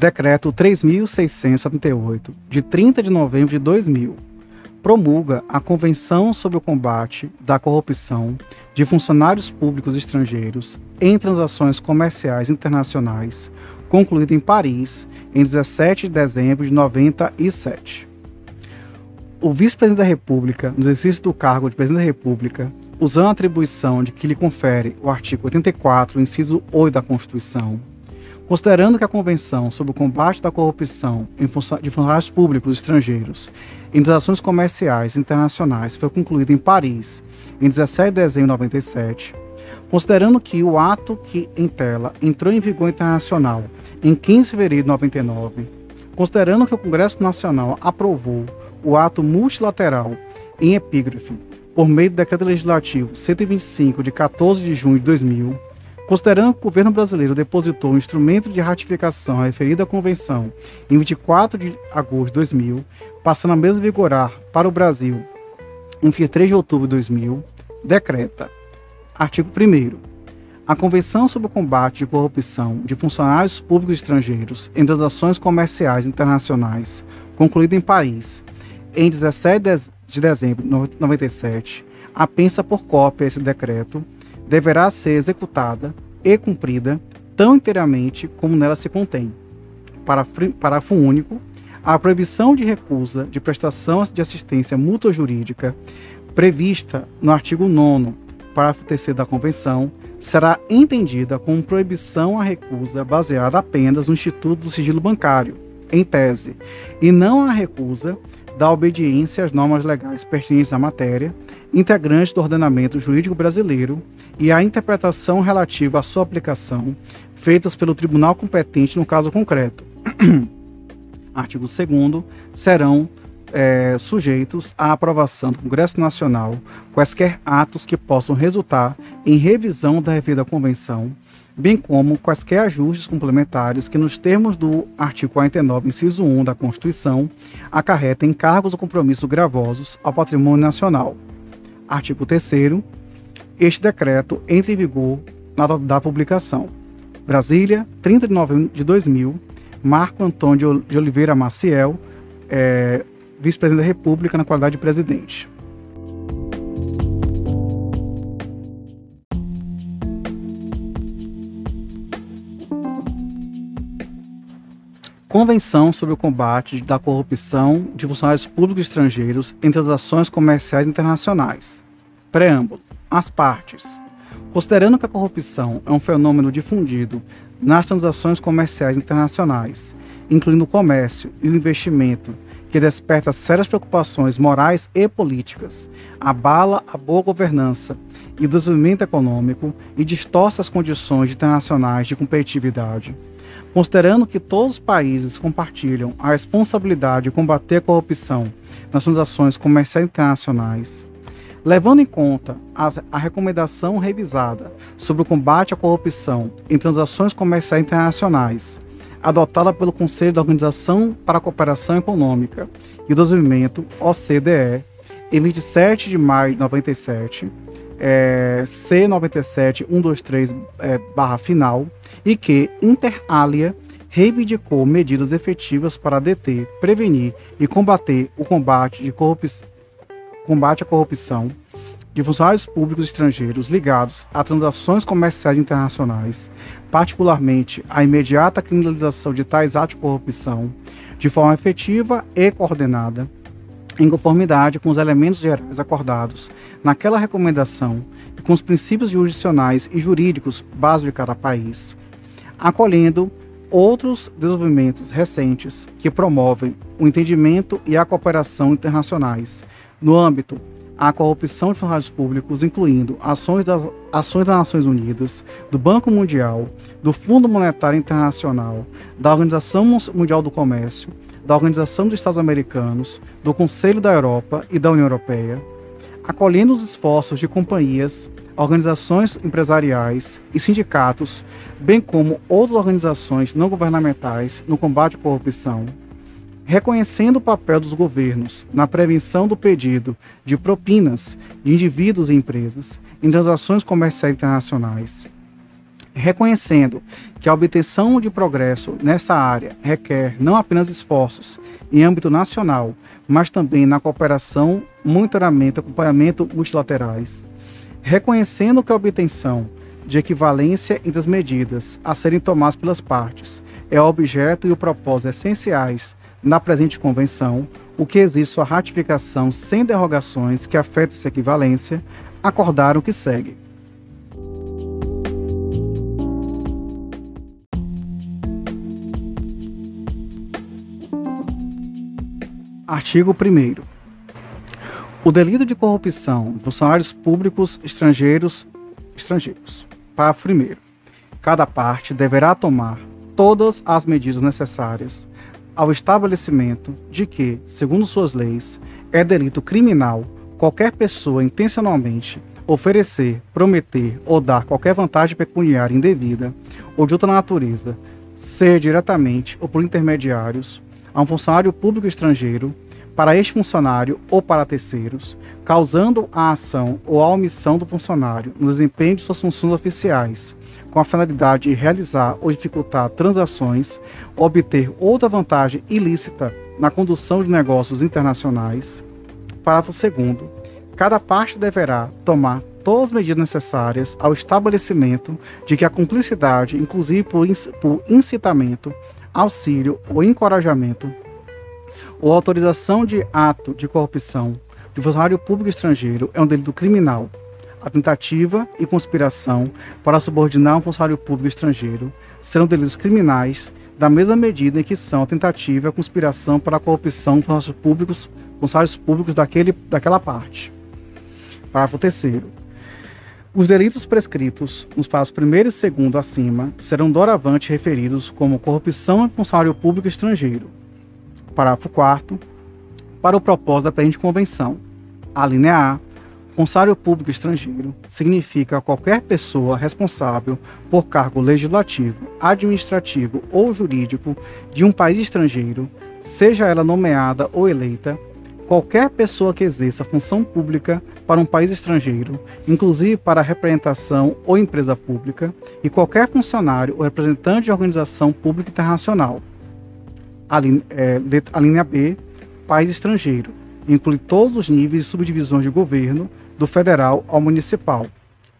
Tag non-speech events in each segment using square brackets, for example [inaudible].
Decreto 3.678, de 30 de novembro de 2000, promulga a Convenção sobre o Combate da Corrupção de Funcionários Públicos Estrangeiros em Transações Comerciais Internacionais, concluída em Paris em 17 de dezembro de 97. O vice-presidente da República, no exercício do cargo de presidente da República, usando a atribuição de que lhe confere o artigo 84, inciso 8 da Constituição, considerando que a Convenção sobre o Combate da Corrupção de Funcionários Públicos Estrangeiros em Transações Comerciais Internacionais foi concluída em Paris em 17 de dezembro de 97, considerando que o ato que em tela entrou em vigor internacional em 15 de fevereiro de 99, considerando que o Congresso Nacional aprovou o ato multilateral em epígrafe por meio do Decreto Legislativo 125 de 14 de junho de 2000, considerando que o governo brasileiro depositou um instrumento de ratificação à referida convenção em 24 de agosto de 2000, passando a mesma vigorar para o Brasil em 23 de outubro de 2000, decreta. Artigo 1 a Convenção sobre o Combate de Corrupção de Funcionários Públicos Estrangeiros em Transações Comerciais Internacionais, concluída em Paris em 17 de dezembro de 97, apensa por cópia esse decreto, deverá ser executada e cumprida tão inteiramente como nela se contém. Parágrafo único. A proibição de recusa de prestação de assistência mútua jurídica prevista no artigo 9 parágrafo 3 da Convenção será entendida como proibição à recusa baseada apenas no Instituto do Sigilo Bancário, em tese, e não à recusa da obediência às normas legais pertinentes à matéria, integrantes do ordenamento jurídico brasileiro e à interpretação relativa à sua aplicação, feitas pelo tribunal competente no caso concreto. [clears throat] Artigo 2 serão é, sujeitos à aprovação do Congresso Nacional quaisquer atos que possam resultar em revisão da referida convenção, bem como quaisquer ajustes complementares que, nos termos do artigo 49, inciso 1 da Constituição, acarretem encargos ou compromissos gravosos ao patrimônio nacional. Artigo 3 Este decreto entra em vigor na data da publicação. Brasília, 30 de novembro de 2000, Marco Antônio de Oliveira Maciel, é, vice-presidente da República na qualidade de presidente. Convenção sobre o combate da corrupção de funcionários públicos estrangeiros em transações comerciais internacionais. Preâmbulo. As partes. Considerando que a corrupção é um fenômeno difundido nas transações comerciais internacionais, incluindo o comércio e o investimento, que desperta sérias preocupações morais e políticas, abala a boa governança e o desenvolvimento econômico e distorce as condições internacionais de competitividade. Considerando que todos os países compartilham a responsabilidade de combater a corrupção nas transações comerciais internacionais, levando em conta a recomendação revisada sobre o combate à corrupção em transações comerciais internacionais, adotada pelo Conselho da Organização para a Cooperação Econômica e o Desenvolvimento, OCDE, em 27 de maio de 97, é, C97-123 é, barra final, e que, inter alia, reivindicou medidas efetivas para deter, prevenir e combater o combate, de combate à corrupção de funcionários públicos estrangeiros ligados a transações comerciais internacionais, particularmente a imediata criminalização de tais atos de corrupção, de forma efetiva e coordenada, em conformidade com os elementos gerais acordados naquela recomendação e com os princípios jurisdicionais e jurídicos básicos de cada país, acolhendo outros desenvolvimentos recentes que promovem o entendimento e a cooperação internacionais no âmbito à corrupção de funcionários públicos, incluindo ações das, ações das Nações Unidas, do Banco Mundial, do Fundo Monetário Internacional, da Organização Mundial do Comércio, da Organização dos Estados Americanos, do Conselho da Europa e da União Europeia, acolhendo os esforços de companhias, organizações empresariais e sindicatos, bem como outras organizações não governamentais no combate à corrupção reconhecendo o papel dos governos na prevenção do pedido de propinas de indivíduos e empresas em transações comerciais internacionais, reconhecendo que a obtenção de progresso nessa área requer não apenas esforços em âmbito nacional, mas também na cooperação, monitoramento e acompanhamento multilaterais, reconhecendo que a obtenção de equivalência entre as medidas a serem tomadas pelas partes é o objeto e o propósito essenciais na presente convenção, o que existe sua ratificação sem derrogações que afetem essa equivalência, acordaram que segue. Artigo 1 O delito de corrupção de funcionários públicos estrangeiros estrangeiros. Parágrafo 1 Cada parte deverá tomar todas as medidas necessárias ao estabelecimento de que, segundo suas leis, é delito criminal qualquer pessoa intencionalmente oferecer, prometer ou dar qualquer vantagem pecuniária indevida ou de outra natureza, ser diretamente ou por intermediários, a um funcionário público estrangeiro, para este funcionário ou para terceiros, causando a ação ou a omissão do funcionário no desempenho de suas funções oficiais, com a finalidade de realizar ou dificultar transações, ou obter outra vantagem ilícita na condução de negócios internacionais. Parágrafo 2. Cada parte deverá tomar todas as medidas necessárias ao estabelecimento de que a cumplicidade, inclusive por, incitamento, auxílio ou encorajamento ou autorização de ato de corrupção de funcionário público estrangeiro é um delito criminal. A tentativa e conspiração para subordinar um funcionário público estrangeiro serão delitos criminais da mesma medida em que são a tentativa e a conspiração para a corrupção de funcionários públicos, funcionários públicos daquele, daquela parte. Parágrafo 3 os delitos prescritos nos parágrafos 1 e 2 acima serão doravante referidos como corrupção em funcionário público estrangeiro. Parágrafo 4 Para o propósito da presente convenção. A linha A. Funcionário público estrangeiro significa qualquer pessoa responsável por cargo legislativo, administrativo ou jurídico de um país estrangeiro, seja ela nomeada ou eleita, qualquer pessoa que exerça função pública para um país estrangeiro, inclusive para representação ou empresa pública, e qualquer funcionário ou representante de organização pública internacional. A linha, é, a linha B, país estrangeiro, inclui todos os níveis de subdivisões de governo, do federal ao municipal.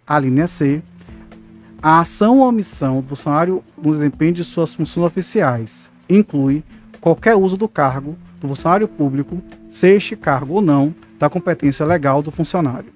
A linha C, a ação ou omissão do funcionário no desempenho de suas funções oficiais, inclui qualquer uso do cargo do funcionário público, se este cargo ou não da competência legal do funcionário.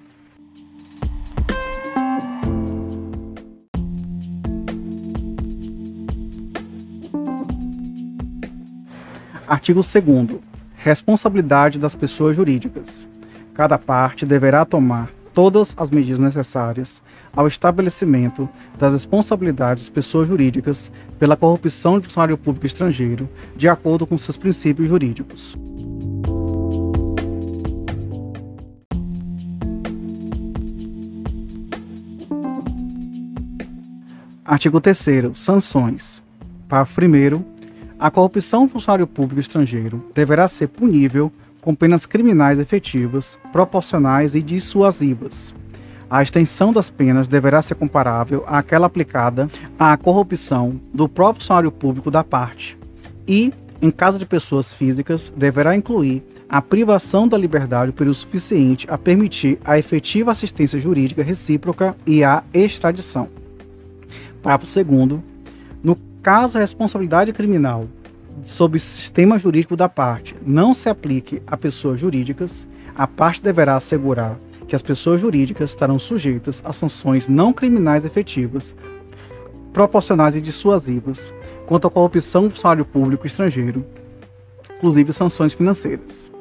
Artigo 2 Responsabilidade das pessoas jurídicas. Cada parte deverá tomar todas as medidas necessárias ao estabelecimento das responsabilidades das pessoas jurídicas pela corrupção de funcionário público estrangeiro, de acordo com seus princípios jurídicos. Artigo 3 Sanções. Parágrafo 1 A corrupção do funcionário público estrangeiro deverá ser punível com penas criminais efetivas, proporcionais e dissuasivas. A extensão das penas deverá ser comparável àquela aplicada à corrupção do próprio funcionário público da parte e, em caso de pessoas físicas, deverá incluir a privação da liberdade período suficiente a permitir a efetiva assistência jurídica recíproca e a extradição. Parágrafo 2 No caso a responsabilidade criminal sob o sistema jurídico da parte. Não se aplique a pessoas jurídicas, a parte deverá assegurar que as pessoas jurídicas estarão sujeitas a sanções não criminais efetivas, proporcionais e dissuasivas quanto à corrupção do funcionário público estrangeiro, inclusive sanções financeiras.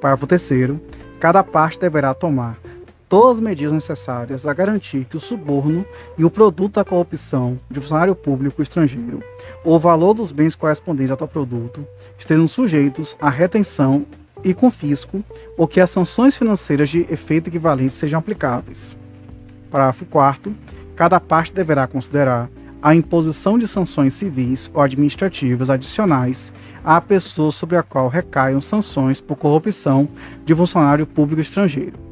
Parágrafo 3 cada parte deverá tomar todas as medidas necessárias a garantir que o suborno e o produto da corrupção de funcionário público estrangeiro ou o valor dos bens correspondentes ao tal produto estejam sujeitos à retenção e confisco ou que as sanções financeiras de efeito equivalente sejam aplicáveis. Parágrafo 4 Cada parte deverá considerar a imposição de sanções civis ou administrativas adicionais à pessoa sobre a qual recaiam sanções por corrupção de funcionário público estrangeiro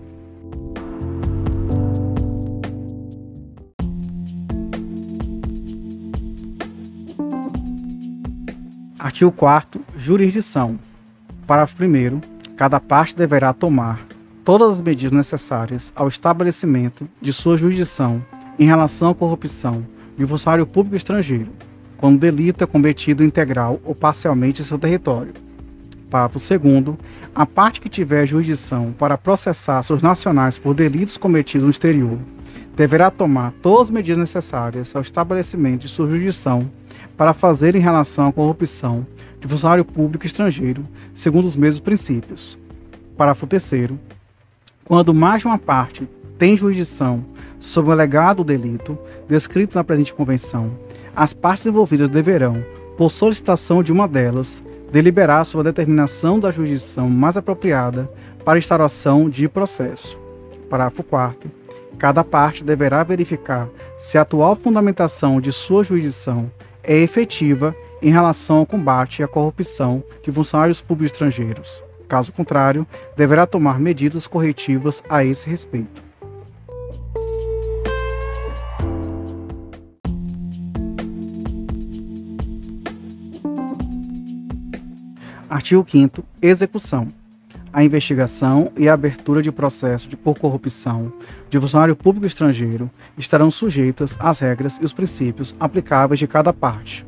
Artigo 4 Jurisdição. Parágrafo 1 Cada parte deverá tomar todas as medidas necessárias ao estabelecimento de sua jurisdição em relação à corrupção de funcionário público estrangeiro, quando o delito é cometido integral ou parcialmente em seu território. Parágrafo 2 A parte que tiver jurisdição para processar seus nacionais por delitos cometidos no exterior deverá tomar todas as medidas necessárias ao estabelecimento de sua jurisdição para fazer em relação à corrupção de funcionário público estrangeiro, segundo os mesmos princípios. Parágrafo 3 Quando mais de uma parte tem jurisdição sobre o alegado delito descrito na presente convenção, as partes envolvidas deverão, por solicitação de uma delas, deliberar sobre a determinação da jurisdição mais apropriada para instauração de processo. Parágrafo 4 Cada parte deverá verificar se a atual fundamentação de sua jurisdição é efetiva em relação ao combate à corrupção de funcionários públicos estrangeiros. Caso contrário, deverá tomar medidas corretivas a esse respeito. Artigo 5 Execução a investigação e a abertura de processo de por corrupção de funcionário público estrangeiro estarão sujeitas às regras e os princípios aplicáveis de cada parte.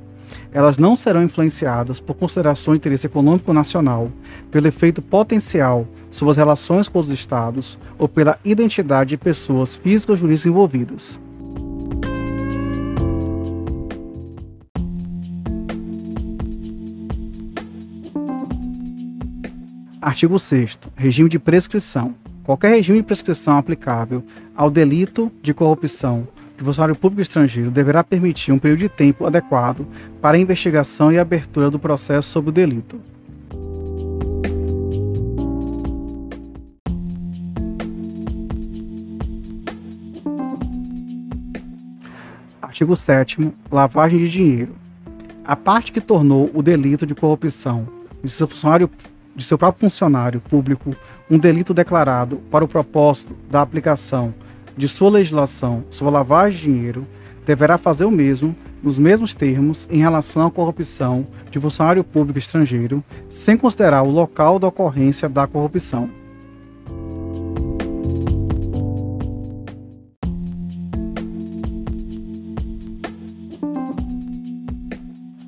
Elas não serão influenciadas por considerações de interesse econômico nacional, pelo efeito potencial sobre as relações com os Estados ou pela identidade de pessoas físicas ou jurídicas envolvidas. Artigo 6 Regime de prescrição. Qualquer regime de prescrição aplicável ao delito de corrupção de funcionário público estrangeiro deverá permitir um período de tempo adequado para a investigação e abertura do processo sobre o delito. Artigo 7 Lavagem de dinheiro. A parte que tornou o delito de corrupção de seu funcionário de seu próprio funcionário público um delito declarado para o propósito da aplicação de sua legislação sobre lavagem de dinheiro, deverá fazer o mesmo, nos mesmos termos, em relação à corrupção de funcionário público estrangeiro, sem considerar o local da ocorrência da corrupção.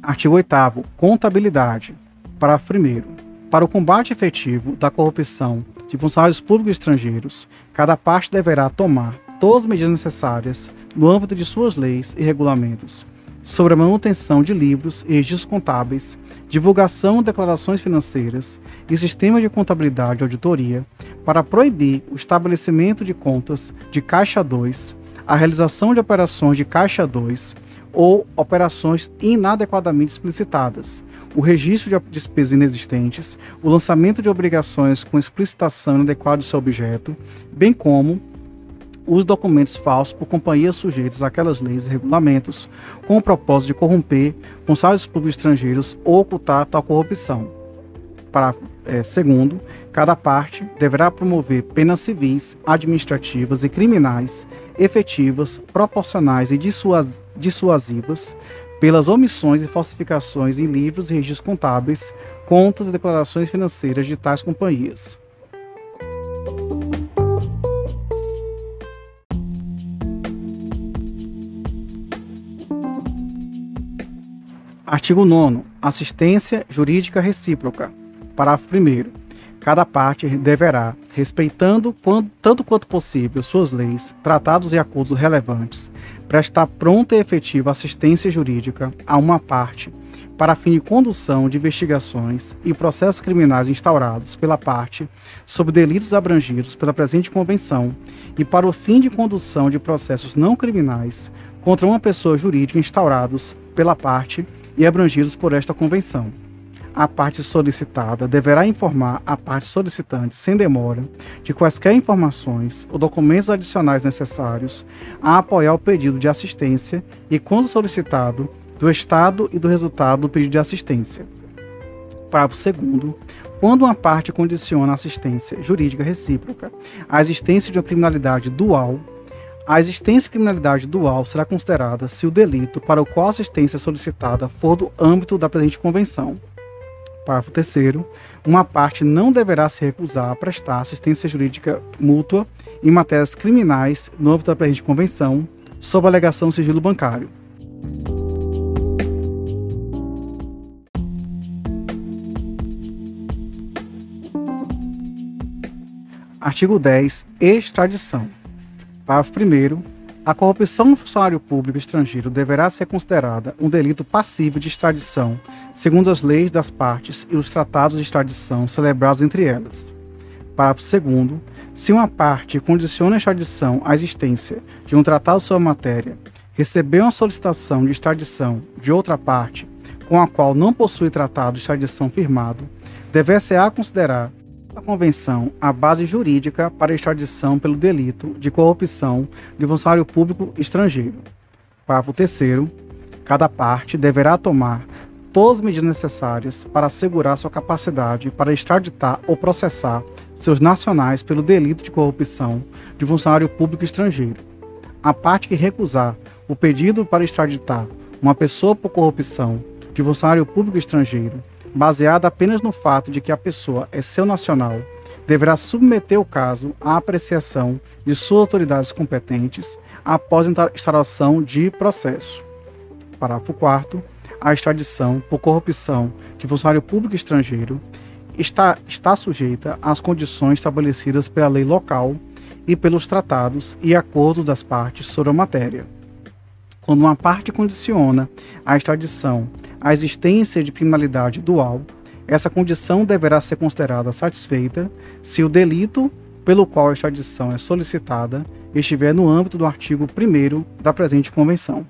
Artigo 8 Contabilidade. Parágrafo 1 para o combate efetivo da corrupção de funcionários públicos estrangeiros, cada parte deverá tomar todas as medidas necessárias no âmbito de suas leis e regulamentos sobre a manutenção de livros e registros contábeis, divulgação de declarações financeiras e sistemas de contabilidade e auditoria para proibir o estabelecimento de contas de Caixa 2, a realização de operações de Caixa 2 ou operações inadequadamente explicitadas, o registro de despesas inexistentes, o lançamento de obrigações com explicitação inadequada do seu objeto, bem como os documentos falsos por companhias sujeitas àquelas leis e regulamentos, com o propósito de corromper funcionários públicos estrangeiros ou ocultar tal corrupção. Para é, segundo, cada parte deverá promover penas civis, administrativas e criminais efetivas, proporcionais e dissuasivas pelas omissões e falsificações em livros e registros contábeis, contas e declarações financeiras de tais companhias. Artigo 9. Assistência jurídica recíproca. Parágrafo 1. Cada parte deverá, respeitando tanto quanto possível suas leis, tratados e acordos relevantes, prestar pronta e efetiva assistência jurídica a uma parte para fim de condução de investigações e processos criminais instaurados pela parte sobre delitos abrangidos pela presente convenção e para o fim de condução de processos não criminais contra uma pessoa jurídica instaurados pela parte e abrangidos por esta convenção a parte solicitada deverá informar a parte solicitante, sem demora, de quaisquer informações ou documentos adicionais necessários a apoiar o pedido de assistência e, quando solicitado, do estado e do resultado do pedido de assistência. Parágrafo 2. Quando uma parte condiciona a assistência jurídica recíproca à existência de uma criminalidade dual, A existência de criminalidade dual será considerada se o delito para o qual a assistência é solicitada for do âmbito da presente convenção. Parágrafo 3 uma parte não deverá se recusar a prestar assistência jurídica mútua em matérias criminais no âmbito da presente convenção, sob alegação sigilo bancário. Artigo 10. Extradição. Parágrafo 1 a corrupção no funcionário público estrangeiro deverá ser considerada um delito passível de extradição, segundo as leis das partes e os tratados de extradição celebrados entre elas. Parágrafo 2. Se uma parte condiciona a extradição à existência de um tratado sobre a matéria, recebeu uma solicitação de extradição de outra parte com a qual não possui tratado de extradição firmado, dever-se-á considerar a convenção a base jurídica para extradição pelo delito de corrupção de funcionário público estrangeiro. Parágrafo 3 cada parte deverá tomar todas as medidas necessárias para assegurar sua capacidade para extraditar ou processar seus nacionais pelo delito de corrupção de funcionário público estrangeiro. A parte que recusar o pedido para extraditar uma pessoa por corrupção de funcionário público estrangeiro baseada apenas no fato de que a pessoa é seu nacional, deverá submeter o caso à apreciação de suas autoridades competentes após a instalação de processo. Parágrafo 4 a extradição por corrupção de funcionário público estrangeiro está, está sujeita às condições estabelecidas pela lei local e pelos tratados e acordos das partes sobre a matéria. Quando uma parte condiciona a extradição à existência de criminalidade dual, essa condição deverá ser considerada satisfeita se o delito pelo qual a extradição é solicitada estiver no âmbito do artigo 1 da presente convenção.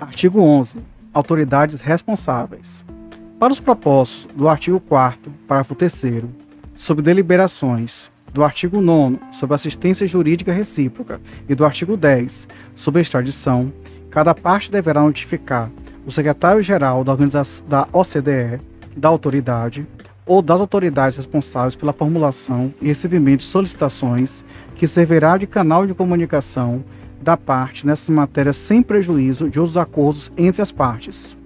Artigo 11. Autoridades responsáveis. Para os propósitos do artigo 4 parágrafo 3 sobre deliberações, do artigo 9 sobre assistência jurídica recíproca e do artigo 10 sobre extradição, cada parte deverá notificar o secretário-geral da, da OCDE, da autoridade ou das autoridades responsáveis pela formulação e recebimento de solicitações, que servirá de canal de comunicação da parte nessa matéria sem prejuízo de outros acordos entre as partes.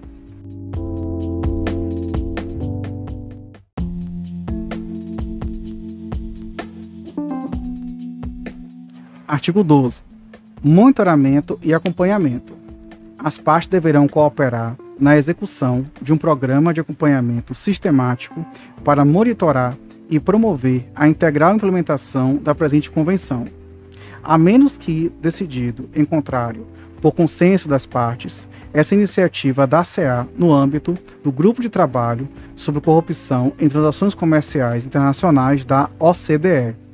Artigo 12. Monitoramento e acompanhamento. As partes deverão cooperar na execução de um programa de acompanhamento sistemático para monitorar e promover a integral implementação da presente convenção. A menos que decidido, em contrário, por consenso das partes, essa iniciativa dar-se-á no âmbito do Grupo de Trabalho sobre Corrupção em Transações Comerciais Internacionais da OCDE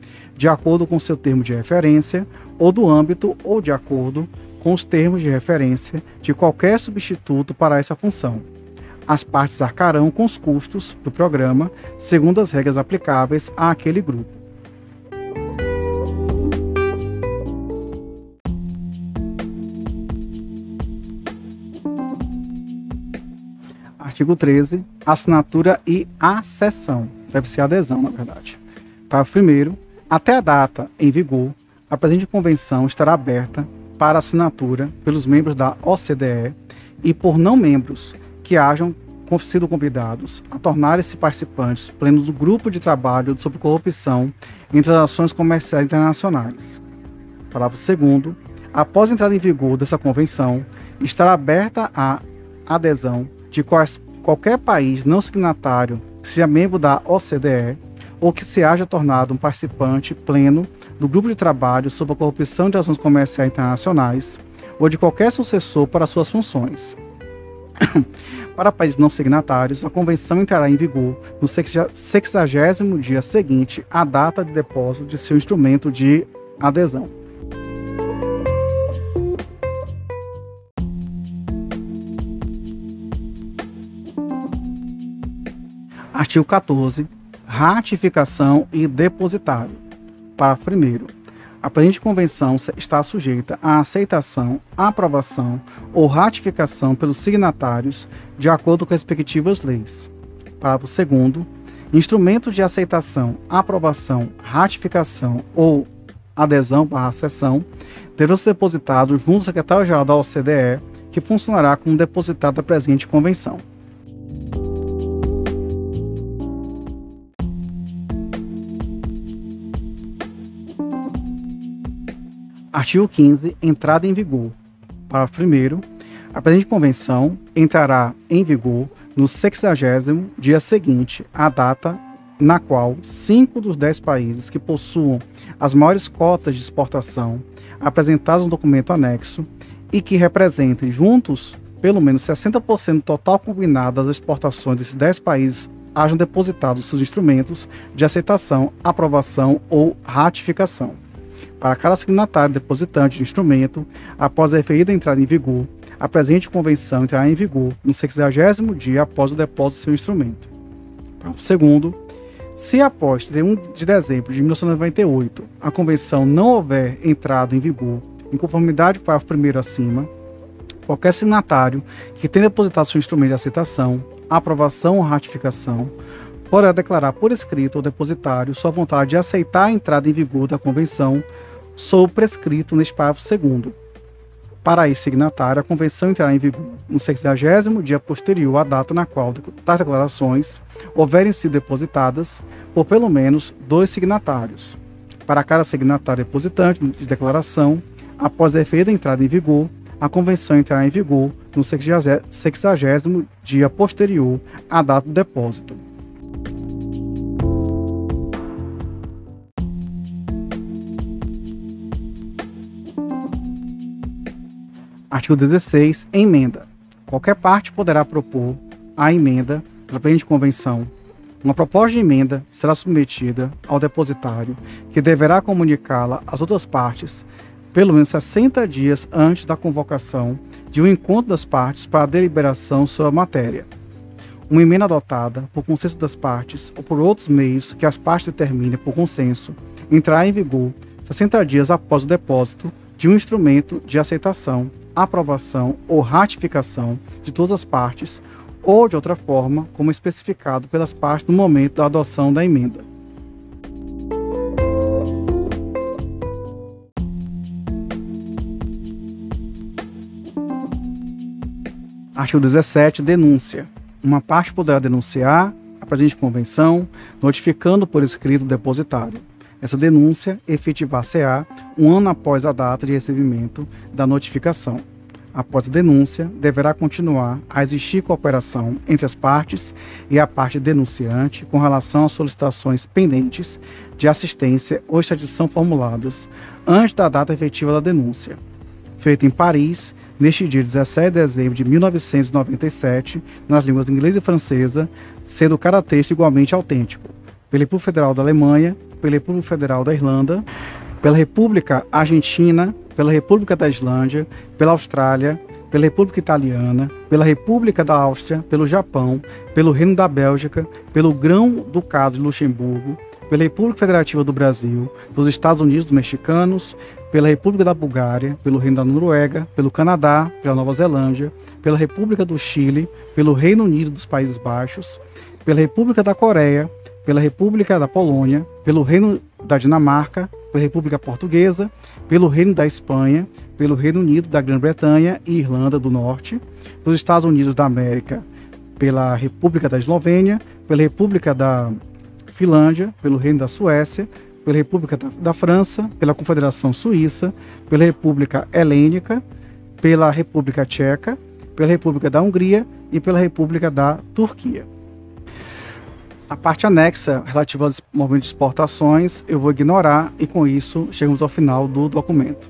de acordo com seu termo de referência, ou do âmbito ou de acordo com os termos de referência de qualquer substituto para essa função. As partes arcarão com os custos do programa, segundo as regras aplicáveis àquele grupo. Artigo 13. Assinatura e acessão. Deve ser adesão, na verdade. Parágrafo 1. Até a data em vigor, a presente convenção estará aberta para assinatura pelos membros da OCDE e por não membros que hajam sido convidados a tornarem-se participantes plenos do grupo de trabalho sobre corrupção em transações comerciais internacionais. Parágrafo 2 Após a entrada em vigor dessa convenção, estará aberta a adesão de quais, qualquer país não signatário que seja membro da OCDE ou que se haja tornado um participante pleno do grupo de trabalho sobre a corrupção de ações comerciais internacionais ou de qualquer sucessor para suas funções. [coughs] para países não signatários, a convenção entrará em vigor no 60 dia seguinte à data de depósito de seu instrumento de adesão. Artigo 14 ratificação e depositário. Parágrafo 1. A presente convenção está sujeita à aceitação, aprovação ou ratificação pelos signatários de acordo com as respectivas leis. Parágrafo 2 Instrumentos de aceitação, aprovação, ratificação ou adesão para a sessão deverão ser depositados junto ao secretário-geral da OCDE, que funcionará como depositário da presente convenção. Artigo 15. Entrada em vigor. Parágrafo 1. A presente convenção entrará em vigor no 60 dia seguinte à data na qual cinco dos dez países que possuam as maiores cotas de exportação apresentadas no documento anexo e que representem juntos pelo menos 60% do total combinado das exportações desses 10 países hajam depositado seus instrumentos de aceitação, aprovação ou ratificação. Para cada signatário depositante de instrumento, após a referida entrada em vigor, a presente convenção entrará em vigor no 60 dia após o depósito do seu instrumento. Segundo, se após 31 de dezembro de 1998 a convenção não houver entrado em vigor em conformidade com o parágrafo 1 acima, qualquer signatário que tenha depositado seu instrumento de aceitação, aprovação ou ratificação poderá declarar por escrito ao depositário sua vontade de aceitar a entrada em vigor da convenção sob prescrito neste parágrafo 2 para esse signatário, a convenção entrará em vigor no 60 dia posterior à data na qual tais declarações houverem sido depositadas por pelo menos dois signatários. Para cada signatário depositante de declaração, após a referida entrada em vigor, a convenção entrará em vigor no 60 dia posterior à data do depósito. Artigo 16. Emenda. Qualquer parte poderá propor a emenda pela presente convenção. Uma proposta de emenda será submetida ao depositário, que deverá comunicá-la às outras partes pelo menos 60 dias antes da convocação de um encontro das partes para a deliberação sobre a matéria. Uma emenda adotada por consenso das partes ou por outros meios que as partes determinem por consenso entrará em vigor 60 dias após o depósito de um instrumento de aceitação aprovação ou ratificação de todas as partes, ou de outra forma, como especificado pelas partes no momento da adoção da emenda. Artigo 17. Denúncia. Uma parte poderá denunciar a presente convenção, notificando por escrito o depositário. Essa denúncia efetivar-se-á um ano após a data de recebimento da notificação. Após a denúncia, deverá continuar a existir cooperação entre as partes e a parte denunciante com relação às solicitações pendentes de assistência ou extradição formuladas antes da data efetiva da denúncia. Feita em Paris, neste dia 17 de dezembro de 1997, nas línguas inglesa e francesa, sendo o cara texto igualmente autêntico, República Federal da Alemanha, pela República Federal da Irlanda, pela República Argentina, pela República da Islândia, pela Austrália, pela República Italiana, pela República da Áustria, pelo Japão, pelo Reino da Bélgica, pelo Grão-Ducado de Luxemburgo, pela República Federativa do Brasil, pelos Estados Unidos Mexicanos, pela República da Bulgária, pelo Reino da Noruega, pelo Canadá, pela Nova Zelândia, pela República do Chile, pelo Reino Unido dos Países Baixos, pela República da Coreia, pela República da Polônia, pelo Reino da Dinamarca, pela República Portuguesa, pelo Reino da Espanha, pelo Reino Unido da Grã-Bretanha e Irlanda do Norte, pelos Estados Unidos da América, pela República da Eslovênia, pela República da Finlândia, pelo Reino da Suécia, pela República da, da França, pela Confederação Suíça, pela República Helênica, pela República Tcheca, pela República da Hungria e pela República da Turquia. A parte anexa relativa aos movimentos de exportações eu vou ignorar e com isso chegamos ao final do documento.